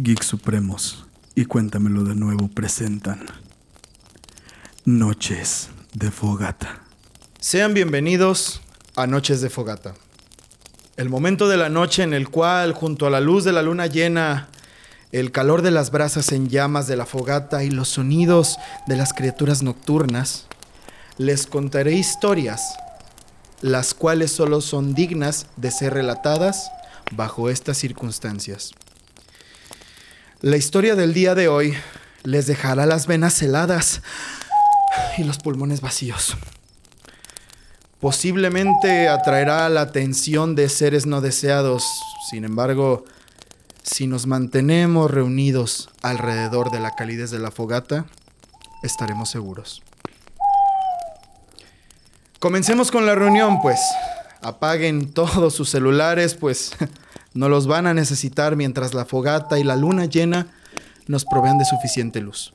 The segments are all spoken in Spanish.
Geek Supremos y Cuéntamelo de nuevo presentan Noches de Fogata. Sean bienvenidos a Noches de Fogata. El momento de la noche en el cual, junto a la luz de la luna llena, el calor de las brasas en llamas de la fogata y los sonidos de las criaturas nocturnas, les contaré historias, las cuales solo son dignas de ser relatadas bajo estas circunstancias. La historia del día de hoy les dejará las venas heladas y los pulmones vacíos. Posiblemente atraerá la atención de seres no deseados, sin embargo, si nos mantenemos reunidos alrededor de la calidez de la fogata, estaremos seguros. Comencemos con la reunión, pues. Apaguen todos sus celulares, pues no los van a necesitar mientras la fogata y la luna llena nos provean de suficiente luz.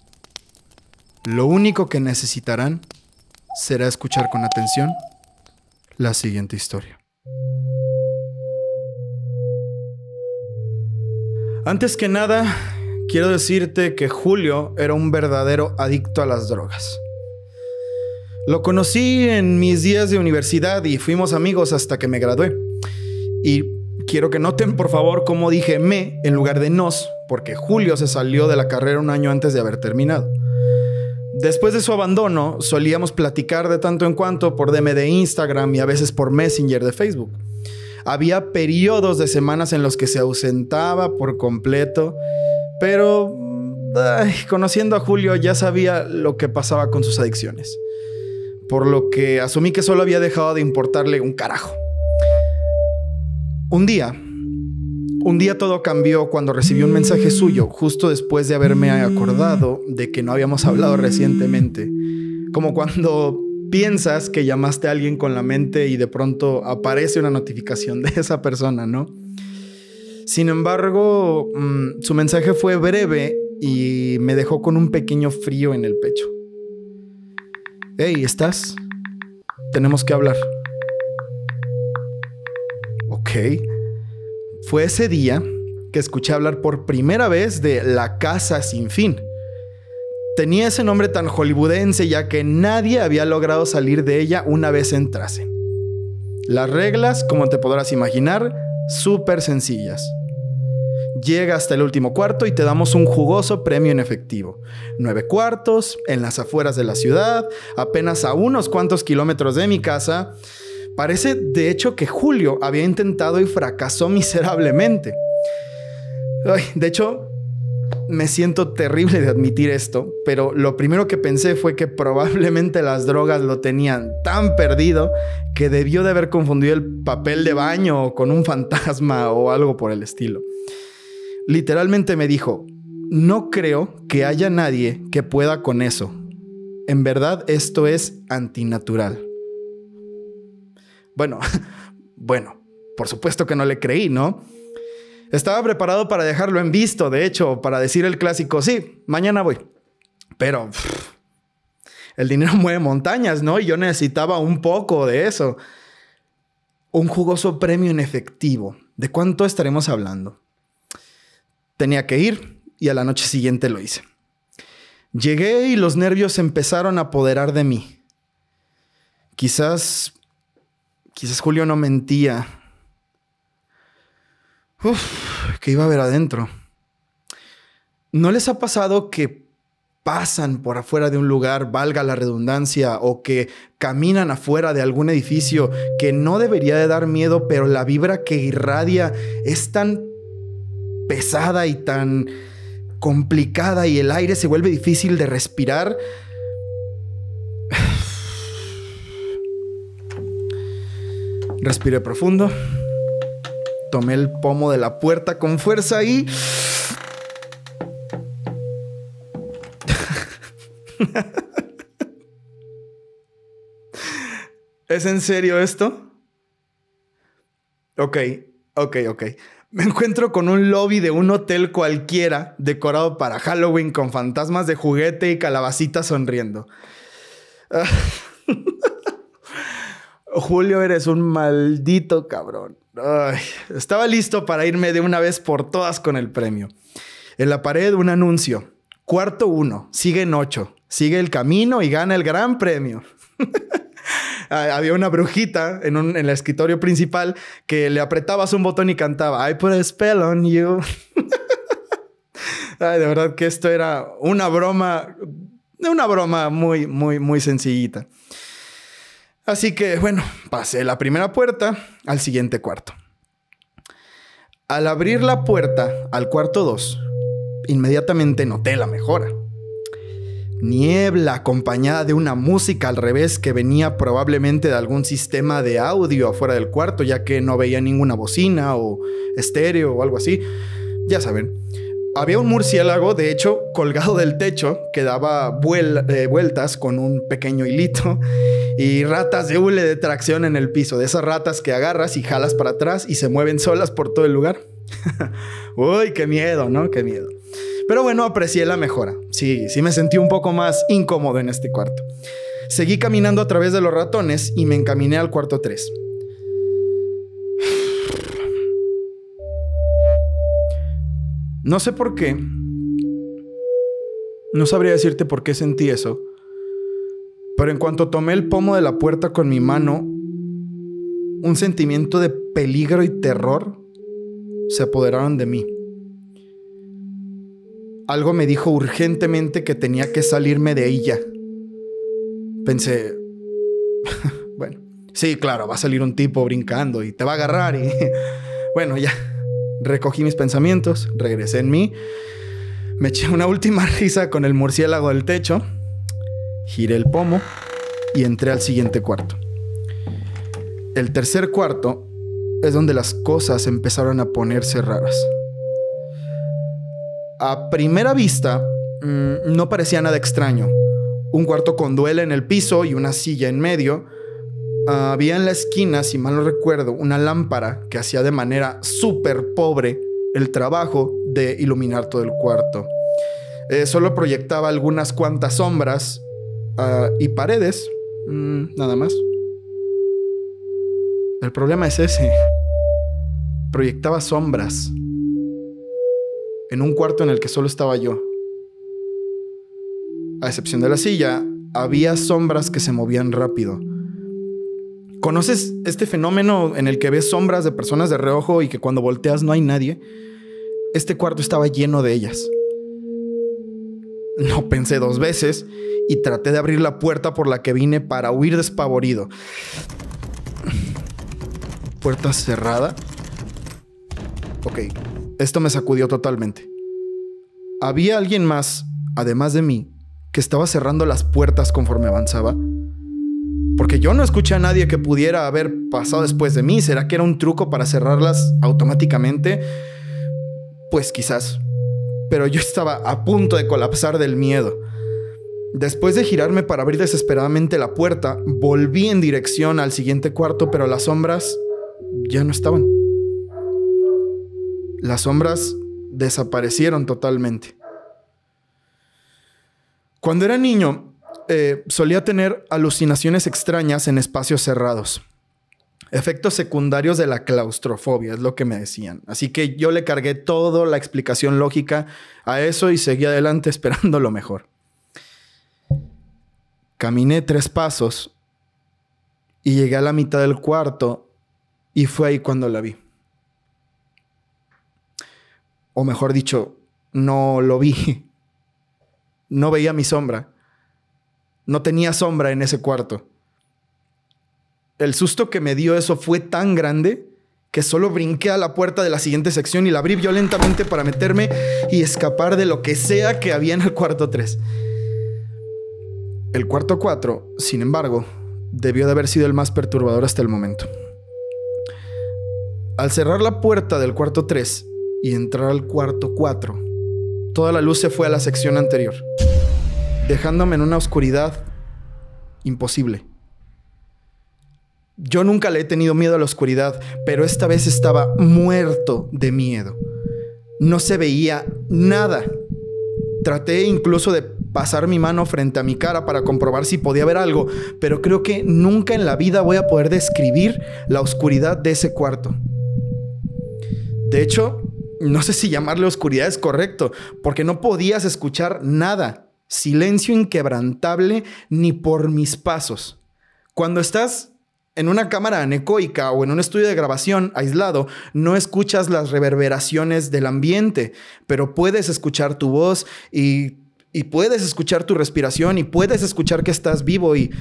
Lo único que necesitarán será escuchar con atención la siguiente historia. Antes que nada, quiero decirte que Julio era un verdadero adicto a las drogas. Lo conocí en mis días de universidad y fuimos amigos hasta que me gradué. Y quiero que noten por favor cómo dije me en lugar de nos, porque Julio se salió de la carrera un año antes de haber terminado. Después de su abandono, solíamos platicar de tanto en cuanto por DM de Instagram y a veces por Messenger de Facebook. Había periodos de semanas en los que se ausentaba por completo, pero conociendo a Julio ya sabía lo que pasaba con sus adicciones. Por lo que asumí que solo había dejado de importarle un carajo. Un día, un día todo cambió cuando recibí un mensaje suyo justo después de haberme acordado de que no habíamos hablado recientemente. Como cuando piensas que llamaste a alguien con la mente y de pronto aparece una notificación de esa persona, ¿no? Sin embargo, mm, su mensaje fue breve y me dejó con un pequeño frío en el pecho. Hey, ¿estás? Tenemos que hablar. Fue ese día que escuché hablar por primera vez de La Casa Sin Fin Tenía ese nombre tan hollywoodense ya que nadie había logrado salir de ella una vez entrasen. Las reglas, como te podrás imaginar, súper sencillas. Llega hasta el último cuarto y te damos un jugoso premio en efectivo. Nueve cuartos, en las afueras de la ciudad, apenas a unos cuantos kilómetros de mi casa. Parece de hecho que Julio había intentado y fracasó miserablemente. de hecho, me siento terrible de admitir esto, pero lo primero que pensé fue que probablemente las drogas lo tenían tan perdido que debió de haber confundido el papel de baño con un fantasma o algo por el estilo. Literalmente me dijo, no creo que haya nadie que pueda con eso. En verdad esto es antinatural. Bueno, bueno, por supuesto que no le creí, ¿no? Estaba preparado para dejarlo en visto, de hecho, para decir el clásico, sí, mañana voy. Pero el dinero mueve montañas, ¿no? Y yo necesitaba un poco de eso. Un jugoso premio en efectivo. ¿De cuánto estaremos hablando? Tenía que ir y a la noche siguiente lo hice. Llegué y los nervios empezaron a apoderar de mí. Quizás, quizás Julio no mentía Uf, ¿qué iba a haber adentro? ¿No les ha pasado que pasan por afuera de un lugar, valga la redundancia, o que caminan afuera de algún edificio que no debería de dar miedo, pero la vibra que irradia es tan pesada y tan complicada y el aire se vuelve difícil de respirar? Respire profundo tomé el pomo de la puerta con fuerza y... ¿Es en serio esto? Ok, ok, ok. Me encuentro con un lobby de un hotel cualquiera decorado para Halloween con fantasmas de juguete y calabacitas sonriendo. Julio, eres un maldito cabrón. estaba listo para irme de una vez por todas con el premio. En la pared un anuncio. Cuarto uno, sigue en ocho. Sigue el camino y gana el gran premio. Ah, había una brujita en, un, el escritorio principal que le apretabas un botón y cantaba I put a spell on you. Ay, de verdad que esto era una broma, una broma muy, muy, muy sencillita. Así que, bueno, pasé la primera puerta al siguiente cuarto. Al abrir la puerta al cuarto 2, inmediatamente noté la mejora. Niebla acompañada de una música al revés que venía probablemente de algún sistema de audio afuera del cuarto, ya que no veía ninguna bocina o estéreo o algo así. Ya saben. Había un murciélago, de hecho, colgado del techo que daba eh, vueltas con un pequeño hilito y ratas de hule de tracción en el piso, de esas ratas que agarras y jalas para atrás y se mueven solas por todo el lugar. Uy, qué miedo, ¿no? Qué miedo. Pero bueno, aprecié la mejora. Sí, sí me sentí un poco más incómodo en este cuarto. Seguí caminando a través de los ratones y me encaminé al cuarto 3. No sé por qué. No sabría decirte por qué sentí eso. Pero en cuanto tomé el pomo de la puerta con mi mano, un sentimiento de peligro y terror se apoderaron de mí. Algo me dijo urgentemente que tenía que salirme de ella. Pensé, bueno, sí, claro, va a salir un tipo brincando y te va a agarrar y... bueno, ya. Recogí mis pensamientos, regresé en mí, me eché una última risa con el murciélago del techo, giré el pomo y entré al siguiente cuarto. El tercer cuarto es donde las cosas empezaron a ponerse raras. A primera vista, mm, no parecía nada extraño. Un cuarto con duela en el piso y una silla en medio. había en la esquina, si mal no recuerdo, una lámpara que hacía de manera súper pobre el trabajo de iluminar todo el cuarto. Eh, solo proyectaba algunas cuantas sombras ah, y paredes, mm, nada más. El problema es ese. Proyectaba sombras en un cuarto en el que solo estaba yo. A excepción de la silla, había sombras que se movían rápido. ¿Conoces este fenómeno en el que ves sombras de personas de reojo y que cuando volteas no hay nadie? Este cuarto estaba lleno de ellas. No pensé dos veces y traté de abrir la puerta por la que vine para huir despavorido. ¿Puerta cerrada? Ok, esto me sacudió totalmente. ¿Había alguien más, además de mí, que estaba cerrando las puertas conforme avanzaba? Porque yo no escuché a nadie que pudiera haber pasado después de mí. ¿Será que era un truco para cerrarlas automáticamente? Pues quizás. Pero yo estaba a punto de colapsar del miedo. Después de girarme para abrir desesperadamente la puerta, volví en dirección al siguiente cuarto, pero las sombras ya no estaban. Las sombras desaparecieron totalmente. Cuando era niño, eh, solía tener alucinaciones extrañas en espacios cerrados. Efectos secundarios de la claustrofobia, es lo que me decían. Así que yo le cargué toda la explicación lógica a eso y seguí adelante esperando lo mejor. Caminé tres pasos y llegué a la mitad del cuarto y fue ahí cuando la vi o mejor dicho, no lo vi. No veía mi sombra. No tenía sombra en ese cuarto. El susto que me dio eso fue tan grande que solo brinqué a la puerta de la siguiente sección y la abrí violentamente para meterme y escapar de lo que sea que había en el cuarto 3. El cuarto 4, sin embargo, debió de haber sido el más perturbador hasta el momento. Al cerrar la puerta del cuarto 3, y entrar al cuarto 4. Toda la luz se fue a la sección anterior, dejándome en una oscuridad imposible. Yo nunca le he tenido miedo a la oscuridad, pero esta vez estaba muerto de miedo. No se veía nada. Traté incluso de pasar mi mano frente a mi cara para comprobar si podía ver algo, pero creo que nunca en la vida voy a poder describir la oscuridad de ese cuarto. De hecho, no sé si llamarle oscuridad es correcto, porque no podías escuchar nada. Silencio inquebrantable ni por mis pasos. Cuando estás en una cámara anecoica o en un estudio de grabación aislado, no escuchas las reverberaciones del ambiente, pero puedes escuchar tu voz y, y puedes escuchar tu respiración y puedes escuchar que estás vivo y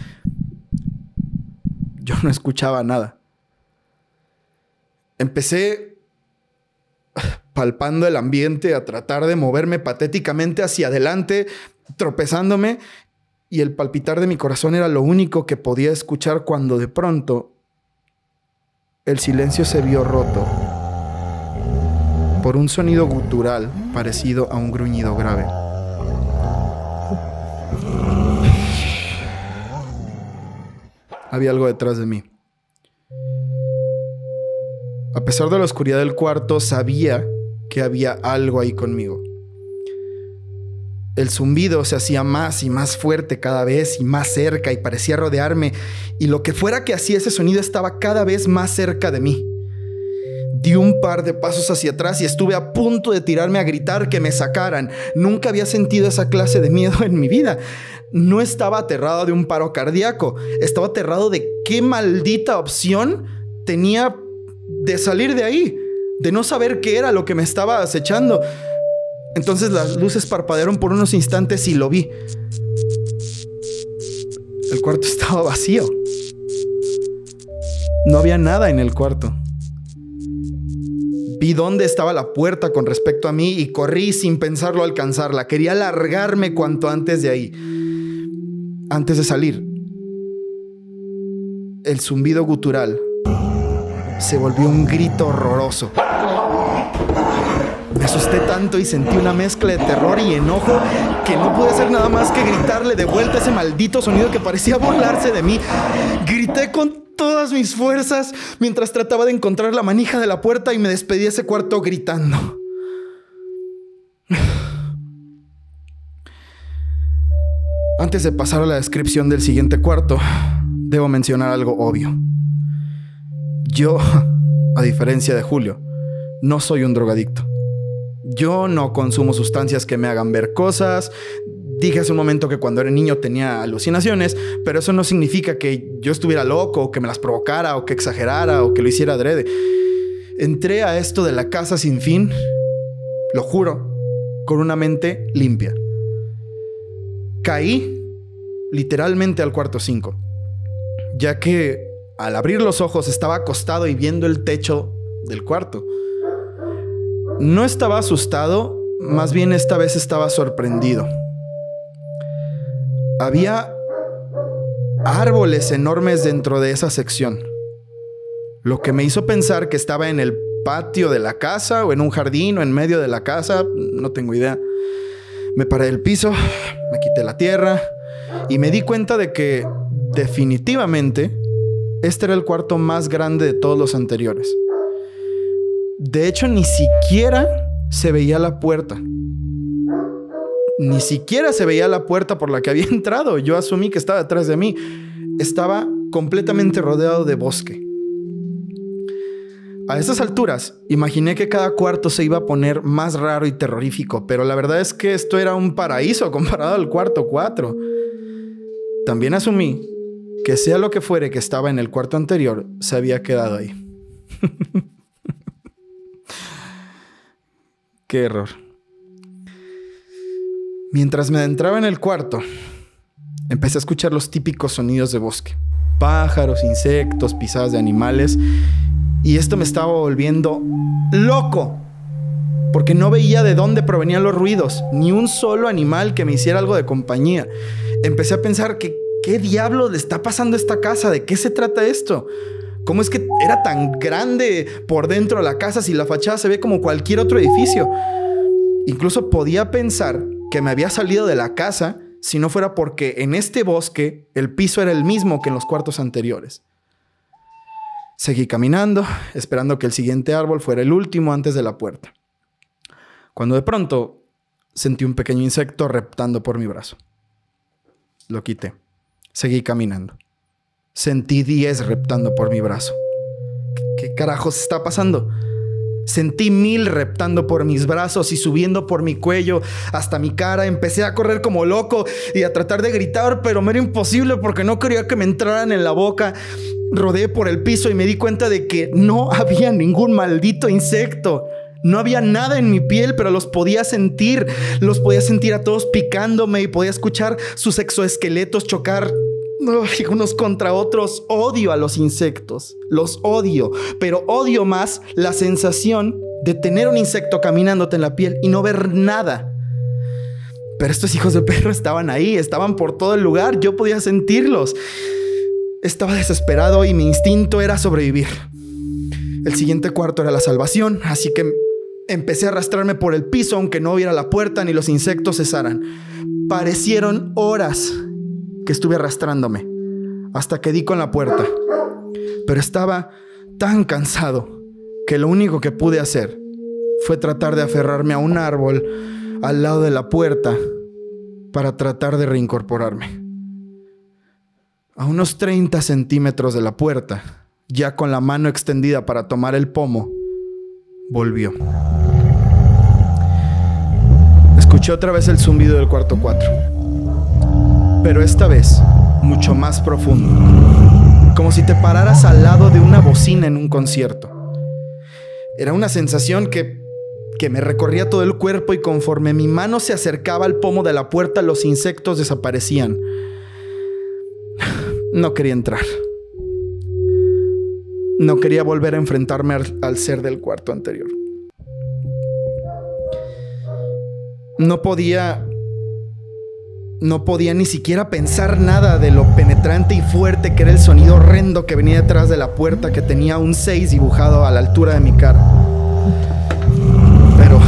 yo no escuchaba nada. Empecé palpando el ambiente, a tratar de moverme patéticamente hacia adelante, tropezándome, y el palpitar de mi corazón era lo único que podía escuchar cuando de pronto el silencio se vio roto por un sonido gutural parecido a un gruñido grave. Había algo detrás de mí. A pesar de la oscuridad del cuarto, sabía que había algo ahí conmigo. El zumbido se hacía más y más fuerte cada vez y más cerca y parecía rodearme, y lo que fuera que hacía ese sonido estaba cada vez más cerca de mí. Di un par de pasos hacia atrás y estuve a punto de tirarme a gritar que me sacaran. Nunca había sentido esa clase de miedo en mi vida. No estaba aterrado de un paro cardíaco, estaba aterrado de qué maldita opción tenía de salir de ahí, de no saber qué era lo que me estaba acechando. Entonces las luces parpadearon por unos instantes y lo vi. El cuarto estaba vacío. No había nada en el cuarto. Vi dónde estaba la puerta con respecto a mí y corrí sin pensarlo alcanzarla. Quería largarme cuanto antes de ahí. Antes de salir. El zumbido gutural se volvió un grito horroroso. Me asusté tanto y sentí una mezcla de terror y enojo que no pude hacer nada más que gritarle de vuelta ese maldito sonido que parecía burlarse de mí. Grité con todas mis fuerzas mientras trataba de encontrar la manija de la puerta y me despedí de ese cuarto gritando. Antes de pasar a la descripción del siguiente cuarto, debo mencionar algo obvio. Yo, a diferencia de Julio, no soy un drogadicto. Yo no consumo sustancias que me hagan ver cosas. Dije hace un momento que cuando era niño tenía alucinaciones, pero eso no significa que yo estuviera loco, o que me las provocara, o que exagerara, o que lo hiciera adrede. Entré a esto de la casa sin fin, lo juro, con una mente limpia. Caí literalmente al cuarto 5, ya que al abrir los ojos estaba acostado y viendo el techo del cuarto. No estaba asustado, más bien esta vez estaba sorprendido. Había árboles enormes dentro de esa sección, lo que me hizo pensar que estaba en el patio de la casa o en un jardín o en medio de la casa, no tengo idea. Me paré del piso, me quité la tierra y me di cuenta de que definitivamente este era el cuarto más grande de todos los anteriores. De hecho, ni siquiera se veía la puerta. Ni siquiera se veía la puerta por la que había entrado. Yo asumí que estaba detrás de mí. Estaba completamente rodeado de bosque. A esas alturas, imaginé que cada cuarto se iba a poner más raro y terrorífico, pero la verdad es que esto era un paraíso comparado al cuarto 4. También asumí que sea lo que fuere que estaba en el cuarto anterior, se había quedado ahí. Qué error. Mientras me adentraba en el cuarto, empecé a escuchar los típicos sonidos de bosque. Pájaros, insectos, pisadas de animales. Y esto me estaba volviendo loco. Porque no veía de dónde provenían los ruidos. Ni un solo animal que me hiciera algo de compañía. Empecé a pensar que qué diablo le está pasando a esta casa. ¿De qué se trata esto? ¿Cómo es que era tan grande por dentro de la casa si la fachada se ve como cualquier otro edificio? Incluso podía pensar que me había salido de la casa si no fuera porque en este bosque el piso era el mismo que en los cuartos anteriores. Seguí caminando, esperando que el siguiente árbol fuera el último antes de la puerta. Cuando de pronto sentí un pequeño insecto reptando por mi brazo. Lo quité. Seguí caminando. Sentí 10 reptando por mi brazo. ¿Qué, carajos está pasando? Sentí mil reptando por mis brazos y subiendo por mi cuello hasta mi cara. Empecé a correr como loco y a tratar de gritar, pero me era imposible porque no quería que me entraran en la boca. Rodé por el piso y me di cuenta de que no había ningún maldito insecto. No había nada en mi piel, pero los podía sentir. Los podía sentir a todos picándome y podía escuchar sus exoesqueletos chocar unos contra otros. Odio a los insectos, los odio, pero odio más la sensación de tener un insecto caminándote en la piel y no ver nada. Pero estos hijos de perro estaban ahí, estaban por todo el lugar, yo podía sentirlos. Estaba desesperado y mi instinto era sobrevivir. El siguiente cuarto era la salvación, así que empecé a arrastrarme por el piso aunque no hubiera la puerta ni los insectos cesaran. Parecieron horas estuve arrastrándome hasta que di con la puerta. Pero estaba tan cansado que lo único que pude hacer fue tratar de aferrarme a un árbol al lado de la puerta para tratar de reincorporarme. A unos 30 centímetros de la puerta, ya con la mano extendida para tomar el pomo, volvió. Escuché otra vez el zumbido del cuarto 4 pero esta vez mucho más profundo, como si te pararas al lado de una bocina en un concierto. Era una sensación que, que me recorría todo el cuerpo y conforme mi mano se acercaba al pomo de la puerta, los insectos desaparecían. No quería entrar. No quería volver a enfrentarme al, al ser del cuarto anterior. No podía no podía ni siquiera pensar nada de lo penetrante y fuerte que era el sonido horrendo que venía detrás de la puerta que tenía un 6 dibujado a la altura de mi cara. Pero,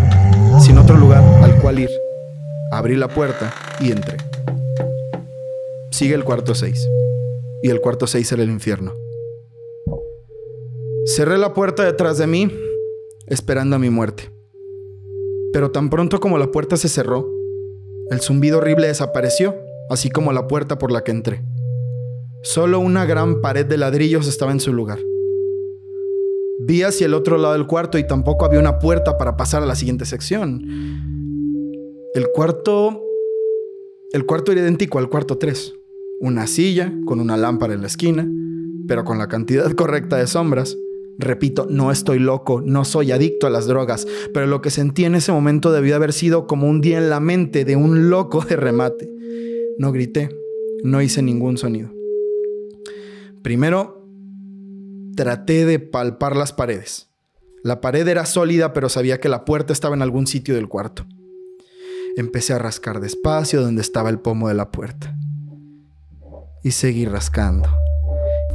sin otro lugar al cual ir, abrí la puerta y entré. Sigue el cuarto 6. Y el cuarto 6 era el infierno. Cerré la puerta detrás de mí, esperando a mi muerte. Pero tan pronto como la puerta se cerró, el zumbido horrible desapareció, así como la puerta por la que entré. Solo una gran pared de ladrillos estaba en su lugar. Vi hacia el otro lado del cuarto y tampoco había una puerta para pasar a la siguiente sección. El cuarto... El cuarto era idéntico al cuarto 3. Una silla con una lámpara en la esquina, pero con la cantidad correcta de sombras Repito, no estoy loco, no soy adicto a las drogas, pero lo que sentí en ese momento debió haber sido como un día en la mente de un loco de remate. No grité, no hice ningún sonido. Primero, traté de palpar las paredes. La pared era sólida, pero sabía que la puerta estaba en algún sitio del cuarto. Empecé a rascar despacio donde estaba el pomo de la puerta. Y seguí rascando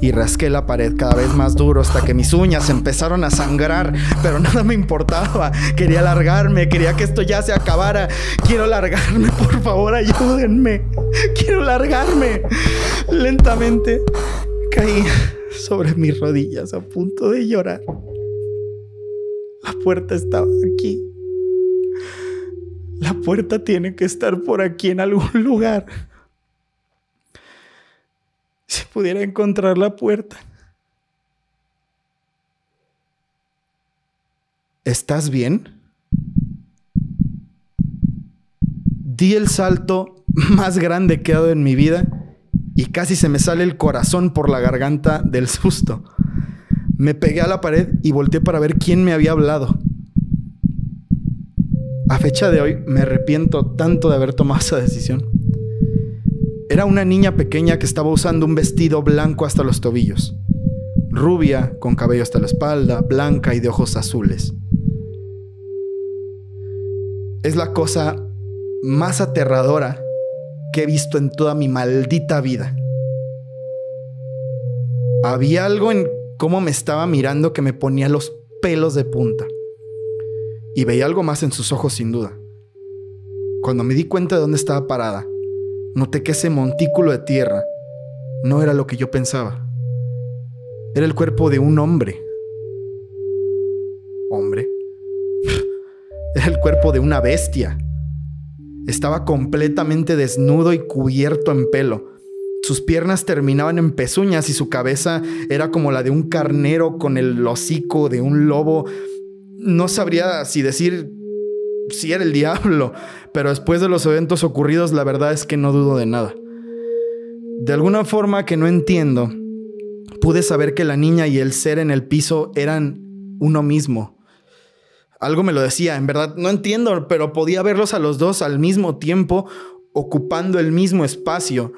y rasqué la pared cada vez más duro hasta que mis uñas empezaron a sangrar, pero nada me importaba. Quería largarme, quería que esto ya se acabara. Quiero largarme, por favor, ayúdenme. Quiero largarme. Lentamente caí sobre mis rodillas a punto de llorar. La puerta estaba aquí. La puerta tiene que estar por aquí en algún lugar si pudiera encontrar la puerta. ¿Estás bien? Di el salto más grande que he dado en mi vida y casi se me sale el corazón por la garganta del susto. Me pegué a la pared y volteé para ver quién me había hablado. A fecha de hoy me arrepiento tanto de haber tomado esa decisión. Era una niña pequeña que estaba usando un vestido blanco hasta los tobillos, rubia, con cabello hasta la espalda, blanca y de ojos azules. Es la cosa más aterradora que he visto en toda mi maldita vida. Había algo en cómo me estaba mirando que me ponía los pelos de punta. Y veía algo más en sus ojos sin duda. Cuando me di cuenta de dónde estaba parada, noté que ese montículo de tierra no era lo que yo pensaba. Era el cuerpo de un hombre. ¿Hombre? Era el cuerpo de una bestia. Estaba completamente desnudo y cubierto en pelo. Sus piernas terminaban en pezuñas y su cabeza era como la de un carnero con el hocico de un lobo. no sabría si decir si era el diablo, pero después de los eventos ocurridos la verdad es que no dudo de nada. De alguna forma que no entiendo, pude saber que la niña y el ser en el piso eran uno mismo. Algo me lo decía, en verdad no entiendo, pero podía verlos a los dos al mismo tiempo, ocupando el mismo espacio.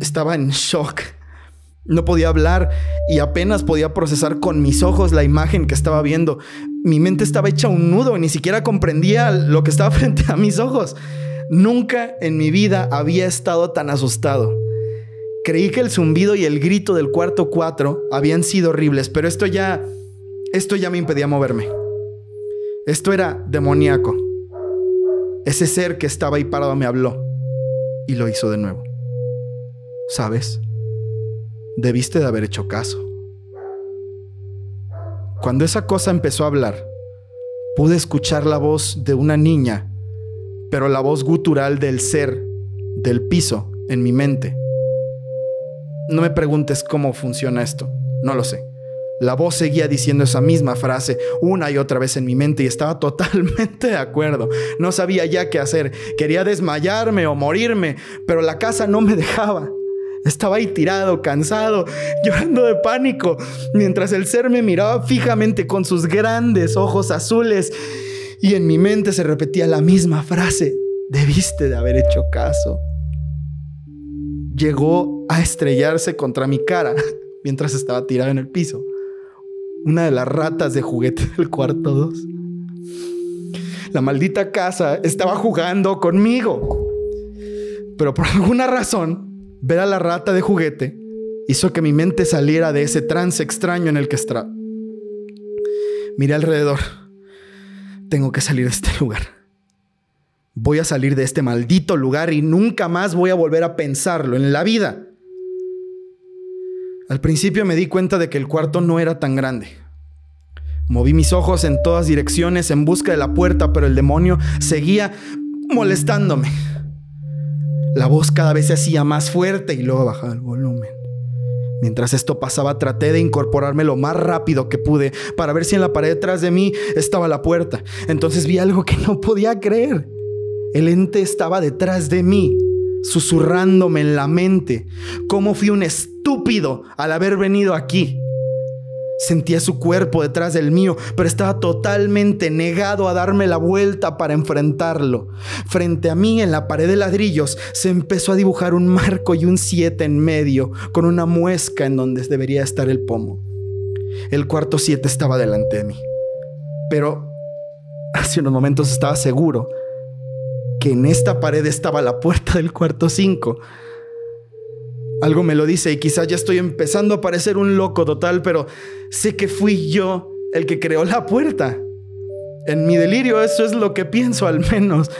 Estaba en shock. No podía hablar y apenas podía procesar con mis ojos la imagen que estaba viendo. Mi mente estaba hecha un nudo, ni siquiera comprendía lo que estaba frente a mis ojos. Nunca en mi vida había estado tan asustado. Creí que el zumbido y el grito del cuarto cuatro habían sido horribles, pero esto ya esto ya me impedía moverme. Esto era demoníaco. Ese ser que estaba ahí parado me habló y lo hizo de nuevo. ¿Sabes? Debiste de haber hecho caso. Cuando esa cosa empezó a hablar, pude escuchar la voz de una niña, pero la voz gutural del ser del piso en mi mente. No me preguntes cómo funciona esto, no lo sé. La voz seguía diciendo esa misma frase una y otra vez en mi mente y estaba totalmente de acuerdo. No sabía ya qué hacer. Quería desmayarme o morirme, pero la casa no me dejaba. Estaba ahí tirado, cansado, llorando de pánico, mientras el ser me miraba fijamente con sus grandes ojos azules y en mi mente se repetía la misma frase. Debiste de haber hecho caso. Llegó a estrellarse contra mi cara mientras estaba tirado en el piso una de las ratas de juguete del cuarto 2. La maldita casa estaba jugando conmigo. Pero por alguna razón, ver a la rata de juguete hizo que mi mente saliera de ese trance extraño en el que estaba. Miré alrededor. Tengo que salir de este lugar. Voy a salir de este maldito lugar y nunca más voy a volver a pensarlo en la vida. Al principio me di cuenta de que el cuarto no era tan grande. Moví mis ojos en todas direcciones en busca de la puerta, pero el demonio seguía molestándome. La voz cada vez se hacía más fuerte y luego bajaba el volumen. Mientras esto pasaba, traté de incorporarme lo más rápido que pude para ver si en la pared detrás de mí estaba la puerta. Entonces vi algo que no podía creer. El ente estaba detrás de mí, susurrándome en la mente. ¿Cómo fui un estúpido al haber venido aquí? Sentía su cuerpo detrás del mío, pero estaba totalmente negado a darme la vuelta para enfrentarlo. Frente a mí, en la pared de ladrillos, se empezó a dibujar un marco y un siete en medio, con una muesca en donde debería estar el pomo. El cuarto siete estaba delante de mí. Pero hace unos momentos estaba seguro que en esta pared estaba la puerta del cuarto cinco. Algo me lo dice y quizás ya estoy empezando a parecer un loco total, pero sé que fui yo el que creó la puerta. En mi delirio eso es lo que pienso al menos.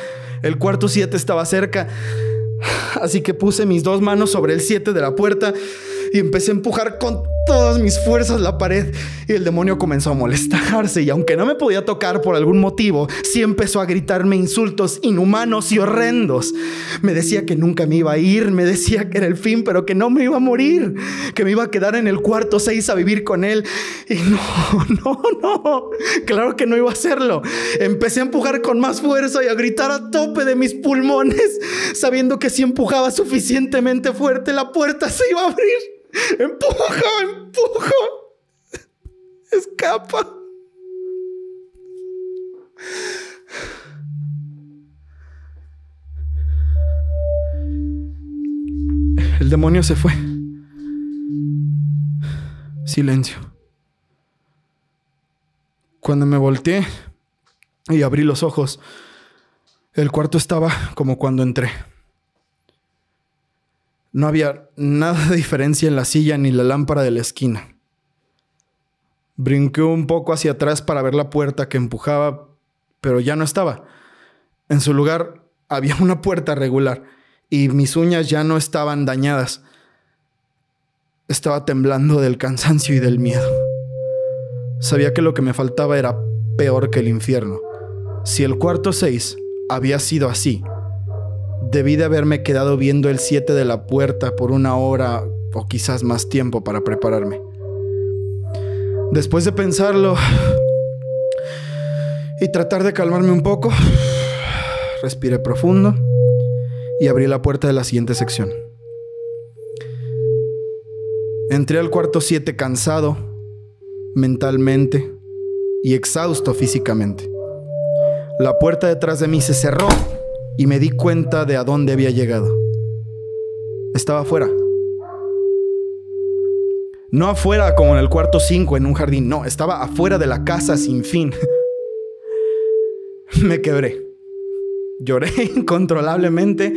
El cuarto 7 estaba cerca, así que puse mis dos manos sobre el 7 de la puerta y empecé a empujar con todas mis fuerzas la pared y el demonio comenzó a molestarse y aunque no me podía tocar por algún motivo, sí empezó a gritarme insultos inhumanos y horrendos. Me decía que nunca me iba a ir, me decía que era el fin, pero que no me iba a morir, que me iba a quedar en el cuarto 6 a vivir con él. Y no, no, no, claro que no iba a hacerlo. Empecé a empujar con más fuerza y a gritar a tope de mis pulmones, sabiendo que si empujaba suficientemente fuerte la puerta se iba a abrir. Empuja, empuja. Escapa. El demonio se fue. Silencio. Cuando me volteé y abrí los ojos, el cuarto estaba como cuando entré. No había nada de diferencia en la silla ni la lámpara de la esquina. Brinqué un poco hacia atrás para ver la puerta que empujaba, pero ya no estaba. En su lugar había una puerta regular y mis uñas ya no estaban dañadas. Estaba temblando del cansancio y del miedo. Sabía que lo que me faltaba era peor que el infierno. Si el cuarto 6 había sido así, Debí de haberme quedado viendo el 7 de la puerta por una hora o quizás más tiempo para prepararme. Después de pensarlo, Y tratar de calmarme un poco, respiré profundo y abrí la puerta de la siguiente sección. Entré al cuarto 7 cansado, mentalmente y exhausto físicamente. La puerta detrás de mí se cerró y me di cuenta de a dónde había llegado. Estaba afuera. No afuera como en el cuarto 5 en un jardín, no, estaba afuera de la casa sin fin. me quebré. Lloré incontrolablemente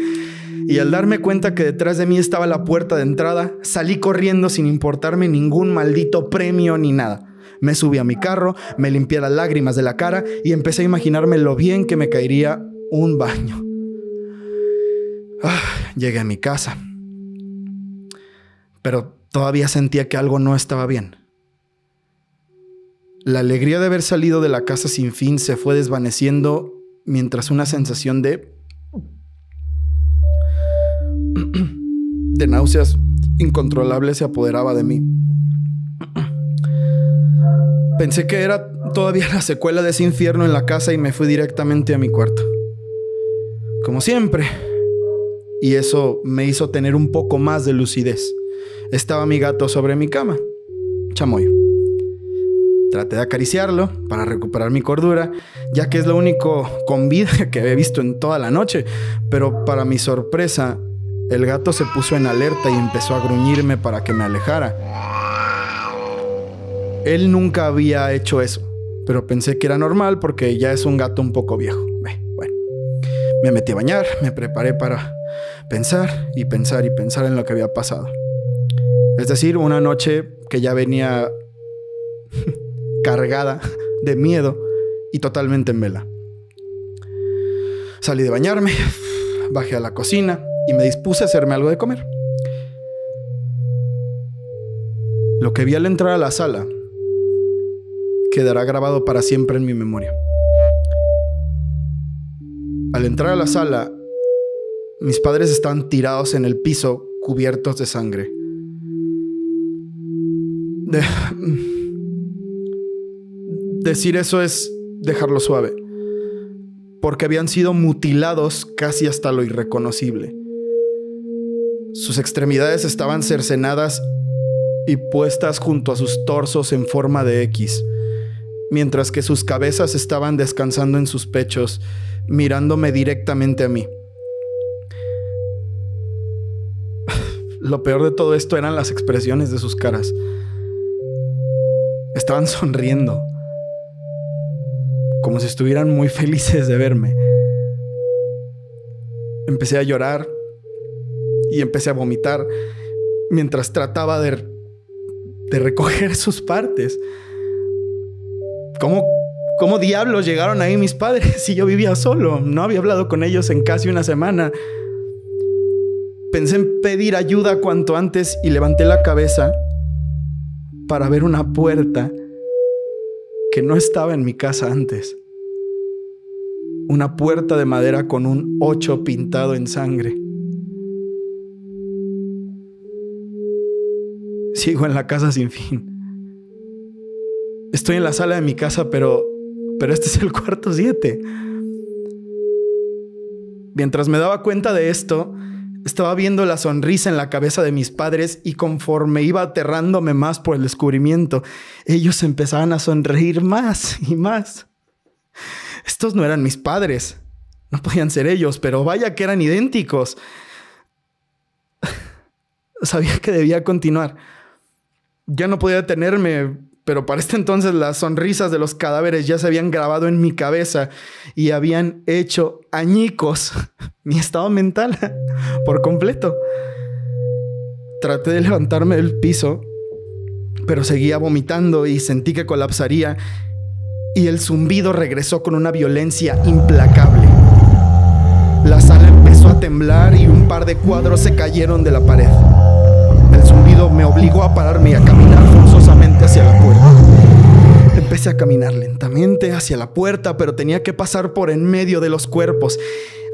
y al darme cuenta que detrás de mí estaba la puerta de entrada, salí corriendo sin importarme ningún maldito premio ni nada. Me subí a mi carro, me limpié las lágrimas de la cara y empecé a imaginarme lo bien que me caería un baño. Ah, llegué a mi casa, pero todavía sentía que algo no estaba bien. La alegría de haber salido de la casa sin fin se fue desvaneciendo mientras una sensación de de náuseas incontrolables se apoderaba de mí. Pensé que era todavía la secuela de ese infierno en la casa y me fui directamente a mi cuarto. Como siempre. Y eso me hizo tener un poco más de lucidez. Estaba mi gato sobre mi cama. Chamoy. Traté de acariciarlo para recuperar mi cordura, ya que es lo único con vida que había visto en toda la noche. Pero para mi sorpresa, el gato se puso en alerta y empezó a gruñirme para que me alejara. Él nunca había hecho eso, pero pensé que era normal porque ya es un gato un poco viejo. Bueno, me metí a bañar, me preparé para pensar y pensar y pensar en lo que había pasado. Es decir, una noche que ya venía cargada de miedo y totalmente en vela. Salí de bañarme, bajé a la cocina, y me dispuse a hacerme algo de comer. Lo que vi al entrar a la sala quedará grabado para siempre en mi memoria. Al entrar a la sala, mis padres estaban tirados en el piso, cubiertos de sangre. Decir eso es dejarlo suave, porque habían sido mutilados casi hasta lo irreconocible. Sus extremidades estaban cercenadas y puestas junto a sus torsos en forma de X, mientras que sus cabezas estaban descansando en sus pechos, mirándome directamente a mí. Lo peor de todo esto eran las expresiones de sus caras. Estaban sonriendo, como si estuvieran muy felices de verme. Empecé a llorar y empecé a vomitar mientras trataba de, de recoger sus partes. ¿Cómo, ¿Cómo diablos llegaron ahí mis padres si yo vivía solo? No había hablado con ellos en casi una semana. Pensé en pedir ayuda cuanto antes y levanté la cabeza para ver una puerta que no estaba en mi casa antes. Una puerta de madera con un 8 pintado en sangre. Sigo en la casa sin fin. Estoy en la sala de mi casa, pero, pero este es el cuarto 7. Mientras me daba cuenta de esto, estaba viendo la sonrisa en la cabeza de mis padres y conforme iba aterrándome más por el descubrimiento, ellos empezaban a sonreír más y más. Estos no eran mis padres. No podían ser ellos, pero vaya que eran idénticos. Sabía que debía continuar. Ya no podía detenerme, pero para este entonces las sonrisas de los cadáveres ya se habían grabado en mi cabeza y habían hecho añicos mi estado mental por completo. Traté de levantarme del piso, pero seguía vomitando y sentí que colapsaría y el zumbido regresó con una violencia implacable. La sala empezó a temblar y un par de cuadros se cayeron de la pared me obligó a pararme y a caminar hacia la puerta. Empecé a caminar lentamente hacia la puerta, pero tenía que pasar por en medio de los cuerpos.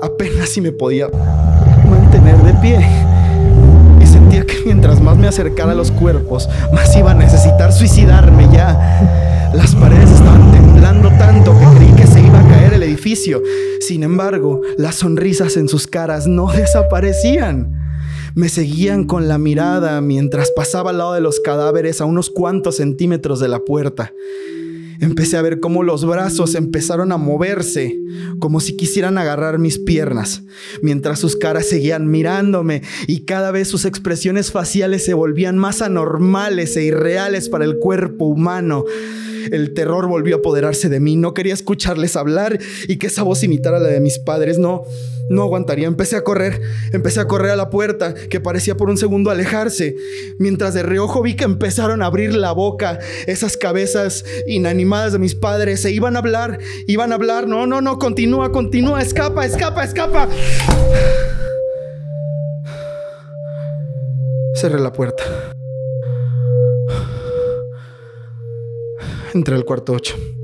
Apenas si me podía mantener de pie. Y sentí Sabía que mientras más me acercara a los cuerpos, más iba a necesitar suicidarme ya. Las paredes estaban temblando tanto que creí que se iba a caer el edificio. Sin embargo, las sonrisas en sus caras no desaparecían. Me seguían con la mirada mientras pasaba al lado de los cadáveres a unos cuantos centímetros de la puerta. Empecé a ver cómo los brazos empezaron a moverse, como si quisieran agarrar mis piernas, mientras sus caras seguían mirándome y cada vez sus expresiones faciales se volvían más anormales e irreales para el cuerpo humano. El terror volvió a apoderarse de mí. No quería escucharles hablar y que esa voz imitara la de mis padres. No, no aguantaría. Empecé a correr. Empecé a correr a la puerta, que parecía por un segundo alejarse. Mientras de reojo vi que empezaron a abrir la boca. Esas cabezas inanimadas de mis padres se iban a hablar. Iban a hablar. No, no, no. Continúa, continúa. Escapa, escapa, escapa. Cerré la puerta. Entré al cuarto 8.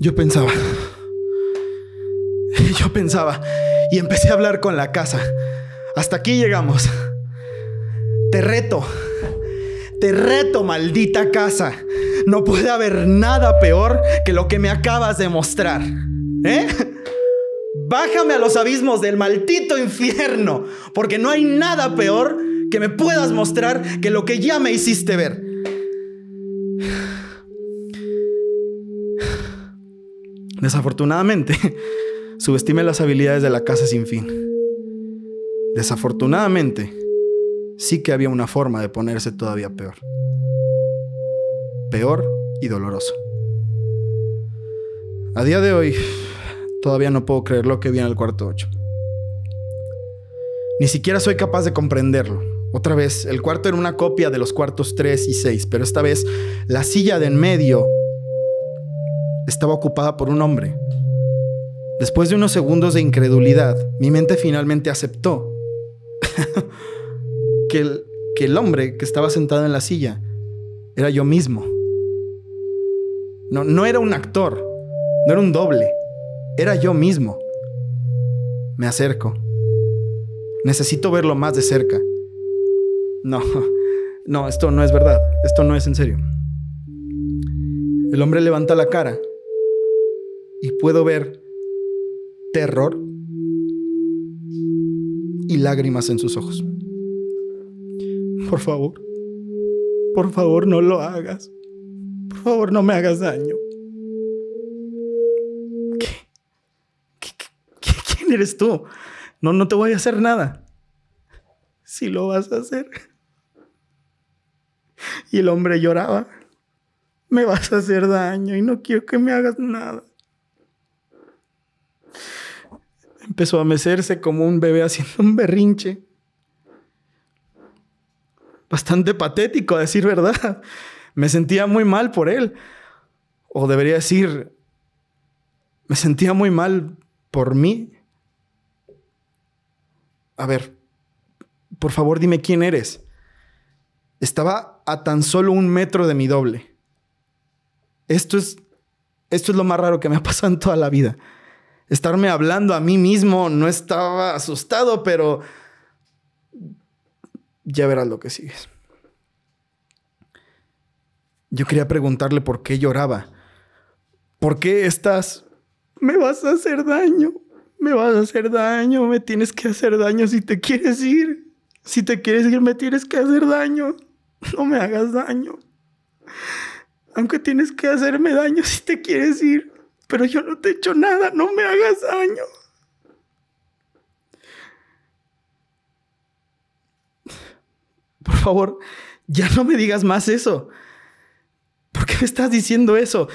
Yo pensaba. Yo pensaba. Y empecé a hablar con la casa. Hasta aquí llegamos. Te reto. Te reto, maldita casa. No puede haber nada peor que lo que me acabas de mostrar. ¿Eh? Bájame a los abismos del maldito infierno, porque no hay nada peor que me puedas mostrar que lo que ya me hiciste ver. Desafortunadamente, subestimé las habilidades de la casa sin fin. Desafortunadamente, sí que había una forma de ponerse todavía peor. Peor y doloroso. A día de hoy, todavía no puedo creer lo que vi en el cuarto 8. Ni siquiera soy capaz de comprenderlo. Otra vez, el cuarto era una copia de los cuartos 3 y 6, pero esta vez la silla de en medio estaba ocupada por un hombre. Después de unos segundos de incredulidad, mi mente finalmente aceptó que, el, que el hombre que estaba sentado en la silla era yo mismo. No, no era un actor, no era un doble, era yo mismo. Me acerco. Necesito verlo más de cerca. No, no, esto no es verdad. Esto no es en serio. El hombre levanta la cara y puedo ver terror y lágrimas en sus ojos. Por favor, por favor no lo hagas. Por favor no me hagas daño. ¿Qué? ¿Qué, qué, quién eres tú? No, no te voy a hacer nada. Si lo vas a hacer. Y el hombre lloraba. Me vas a hacer daño y no quiero que me hagas nada. Empezó a mecerse como un bebé haciendo un berrinche. Bastante patético, a decir verdad. Me sentía muy mal por él. O debería decir, me sentía muy mal por mí. A ver, por favor dime quién eres. Estaba a tan solo un metro de mi doble. Esto es, esto es lo más raro que me ha pasado en toda la vida. Estarme hablando a mí mismo, no estaba asustado, pero ya verás lo que sigues. Yo quería preguntarle por qué lloraba. ¿Por qué estás? Me vas a hacer daño. Me vas a hacer daño. Me tienes que hacer daño si te quieres ir. Si te quieres ir, me tienes que hacer daño. No me hagas daño. Aunque tienes que hacerme daño si te quieres ir. Pero yo no te he hecho nada. No me hagas daño. Por favor, ya no me digas más eso. ¿Por qué me estás diciendo eso?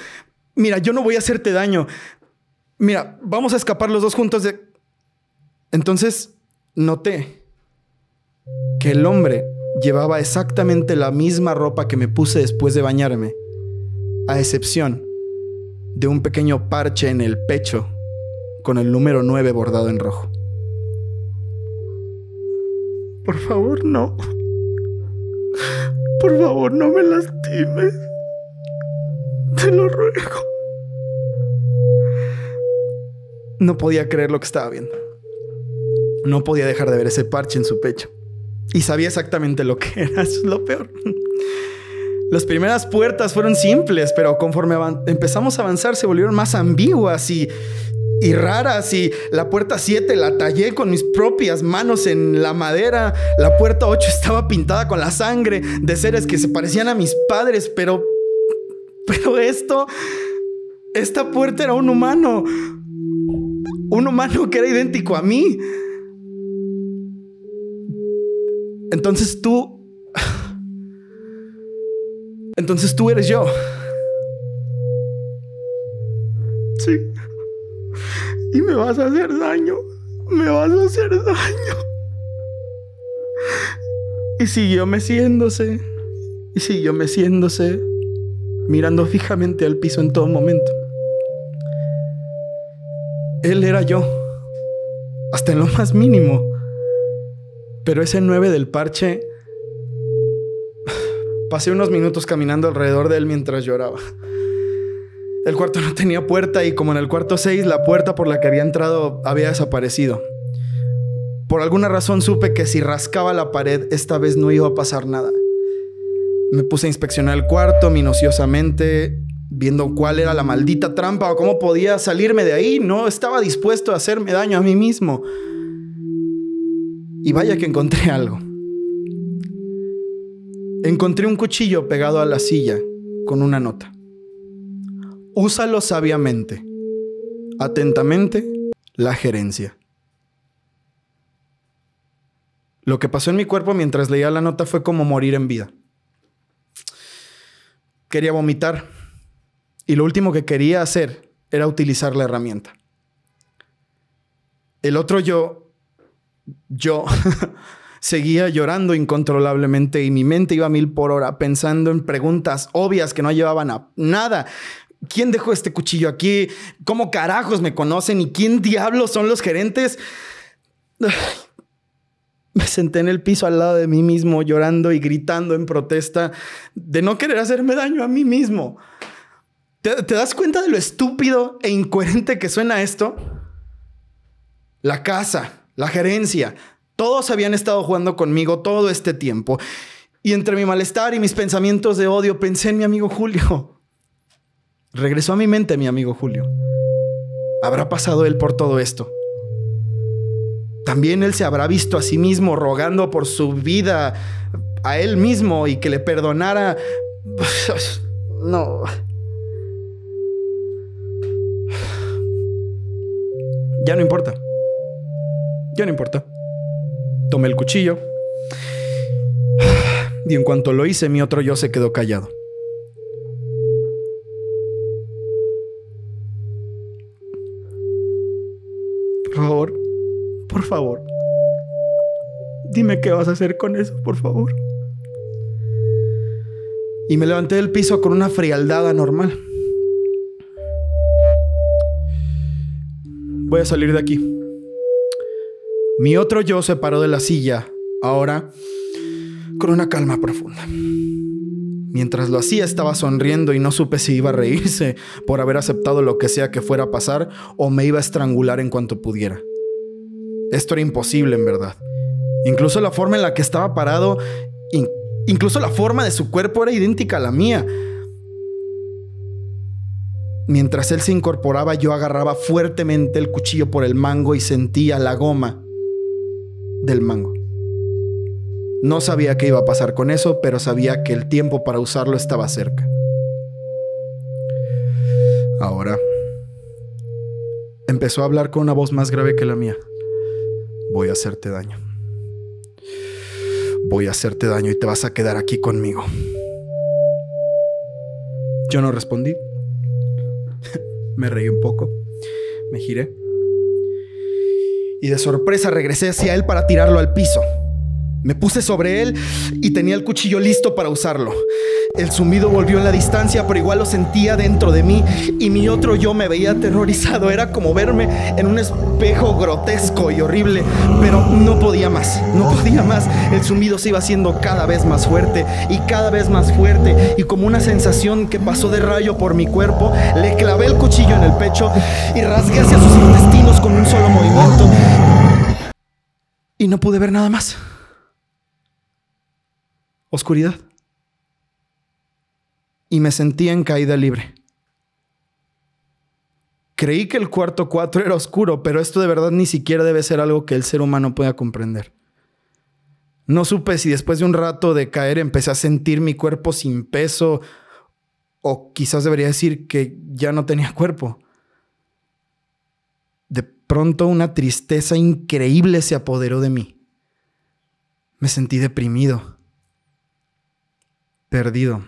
Mira, yo no voy a hacerte daño. Mira, vamos a escapar los dos juntos de... Entonces, noté que el hombre llevaba exactamente la misma ropa que me puse después de bañarme, a excepción de un pequeño parche en el pecho con el número 9 bordado en rojo. Por favor, no. Por favor, no me lastimes. Te lo ruego. No podía creer lo que estaba viendo. No podía dejar de ver ese parche en su pecho. Y sabía exactamente lo que era, eso es lo peor. Las primeras puertas fueron simples, pero conforme empezamos a avanzar se volvieron más ambiguas y, y raras. Y la puerta 7 la tallé con mis propias manos en la madera. La puerta 8 estaba pintada con la sangre de seres que se parecían a mis padres, pero... Pero esto... Esta puerta era un humano. Un humano que era idéntico a mí. Entonces tú entonces tú eres yo. Sí. Y me vas a hacer daño. Me vas a hacer daño. Y siguió meciéndose. Y siguió meciéndose. Mirando fijamente al piso en todo momento. Él era yo. Hasta en lo más mínimo. Pero ese nueve del parche Pasé unos minutos caminando alrededor de él mientras lloraba. El cuarto no tenía puerta y como en el cuarto 6 la puerta por la que había entrado había desaparecido. Por alguna razón supe que si rascaba la pared esta vez no iba a pasar nada. Me puse a inspeccionar el cuarto minuciosamente, viendo cuál era la maldita trampa o cómo podía salirme de ahí. No estaba dispuesto a hacerme daño a mí mismo. Y vaya que encontré algo. Encontré un cuchillo pegado a la silla con una nota. Úsalo sabiamente. Atentamente, la gerencia. Lo que pasó en mi cuerpo mientras leía la nota fue como morir en vida. Quería vomitar y lo último que quería hacer era utilizar la herramienta. El otro yo, yo, seguía llorando incontrolablemente y mi mente iba a mil por hora pensando en preguntas obvias que no llevaban a nada. ¿Quién dejó este cuchillo aquí? ¿Cómo carajos me conocen? ¿Y quién diablos son los gerentes? Me senté en el piso al lado de mí mismo, llorando y gritando en protesta de no querer hacerme daño a mí mismo. ¿Te, ¿Te, das cuenta de lo estúpido e incoherente que suena esto? La casa, la gerencia, todos habían estado jugando conmigo todo este tiempo. Y entre mi malestar y mis pensamientos de odio pensé en mi amigo Julio. Regresó a mi mente mi amigo Julio. ¿Habrá pasado él por todo esto? También él se habrá visto a sí mismo rogando por su vida a él mismo y que le perdonara. No. Ya no importa. Ya no importa. Tomé el cuchillo. Y en cuanto lo hice, mi otro yo se quedó callado. Por favor, por favor. Dime qué vas a hacer con eso, por favor. Y me levanté del piso con una frialdad anormal. Voy a salir de aquí. Mi otro yo se paró de la silla, ahora con una calma profunda. Mientras lo hacía estaba sonriendo y no supe si iba a reírse por haber aceptado lo que sea que fuera a pasar o me iba a estrangular en cuanto pudiera. Esto era imposible en verdad. Incluso la forma en la que estaba parado, incluso la forma de su cuerpo era idéntica a la mía. Mientras él se incorporaba yo agarraba fuertemente el cuchillo por el mango y sentía la goma del mango. No sabía qué iba a pasar con eso, pero sabía que el tiempo para usarlo estaba cerca. Ahora empezó a hablar con una voz más grave que la mía. Voy a hacerte daño. Voy a hacerte daño y te vas a quedar aquí conmigo. Yo no respondí. me reí un poco. Me giré y de sorpresa regresé hacia él para tirarlo al piso. Me puse sobre él y tenía el cuchillo listo para usarlo. El zumbido volvió en la distancia, pero igual lo sentía dentro de mí y mi otro yo me veía aterrorizado. Era como verme en un espejo grotesco y horrible, pero no podía más, no podía más. El zumbido se iba haciendo cada vez más fuerte y cada vez más fuerte y como una sensación que pasó de rayo por mi cuerpo, le clavé el cuchillo en el pecho y rasgué hacia sus intestinos con un solo movimiento. Y no pude ver nada más. Oscuridad. Y me sentí en caída libre. Creí que el cuarto 4 era oscuro, pero esto de verdad ni siquiera debe ser algo que el ser humano pueda comprender. No supe si después de un rato de caer empecé a sentir mi cuerpo sin peso o quizás debería decir que ya no tenía cuerpo. De pronto una tristeza increíble se apoderó de mí. Me sentí deprimido, perdido,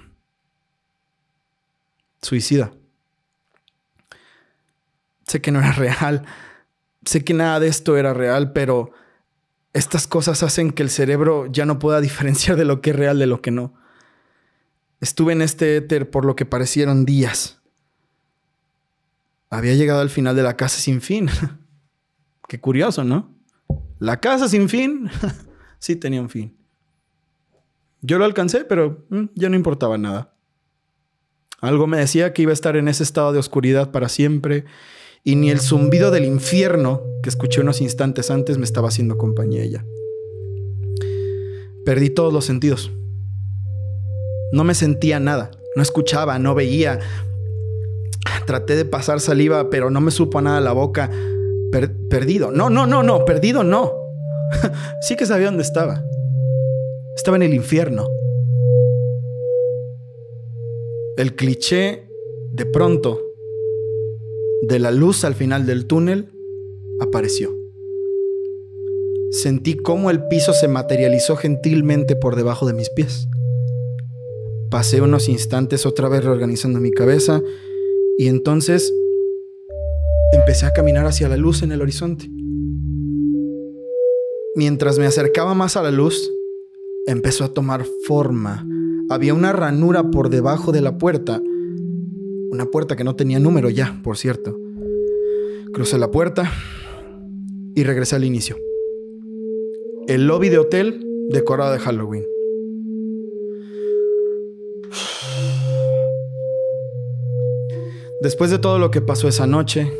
suicida. Sé que no era real, sé que nada de esto era real, pero estas cosas hacen que el cerebro ya no pueda diferenciar de lo que es real de lo que no. Estuve en este éter por lo que parecieron días. Había llegado al final de la casa sin fin. Qué curioso, ¿no? La casa sin fin sí tenía un fin. Yo lo alcancé, pero mm, ya no importaba nada. Algo me decía que iba a estar en ese estado de oscuridad para siempre y ni el zumbido del infierno que escuché unos instantes antes me estaba haciendo compañía. Perdí todos los sentidos. No me sentía nada, no escuchaba, no veía. Traté de pasar saliva, pero no me supo nada la boca. perdido. No, no, no, no, perdido no. sí que sabía dónde estaba. Estaba en el infierno. El cliché de pronto de la luz al final del túnel apareció. Sentí cómo el piso se materializó gentilmente por debajo de mis pies. Pasé unos instantes otra vez reorganizando mi cabeza y entonces empecé a caminar hacia la luz en el horizonte. Mientras me acercaba más a la luz, empezó a tomar forma. Había una ranura por debajo de la puerta una puerta que no tenía número ya, por cierto. Crucé la puerta y regresé al inicio. El lobby de hotel decorado de Halloween. Después de todo lo que pasó esa noche,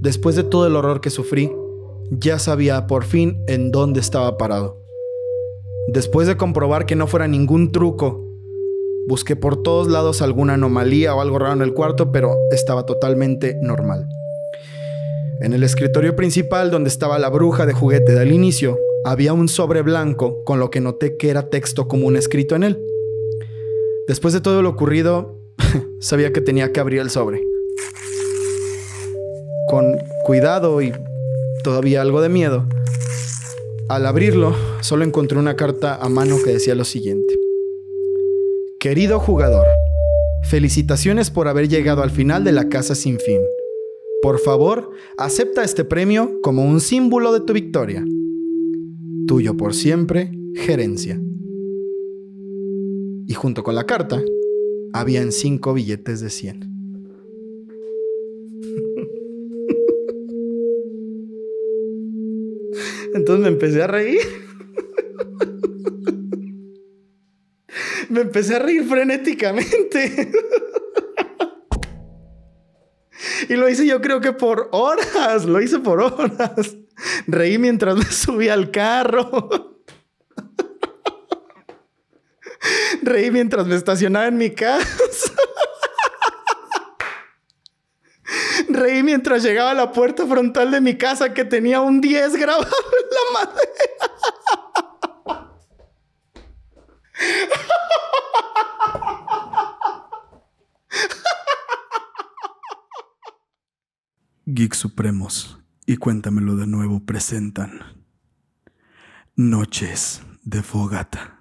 después de todo el horror que sufrí, ya sabía por fin en dónde estaba parado. Después de comprobar que no fuera ningún truco Busqué por todos lados alguna anomalía o algo raro en el cuarto, pero estaba totalmente normal. En el escritorio principal, donde estaba la bruja de juguete del inicio, había un sobre blanco con lo que noté que era texto común escrito en él. Después de todo lo ocurrido, sabía que tenía que abrir el sobre. Con cuidado y todavía algo de miedo, al abrirlo, solo encontré una carta a mano que decía lo siguiente. Querido jugador, felicitaciones por haber llegado al final de la casa sin fin. Por favor, acepta este premio como un símbolo de tu victoria. Tuyo por siempre, gerencia. Y junto con la carta, habían cinco billetes de 100. Entonces me empecé a reír. me empecé a reír frenéticamente. y lo hice yo creo que por horas, lo hice por horas. Reí mientras me subí al carro. Reí mientras me estacionaba en mi casa. Reí mientras llegaba a la puerta frontal de mi casa que tenía un 10 grabado en la madera. Geek Supremos y Cuéntamelo de nuevo presentan Noches de Fogata.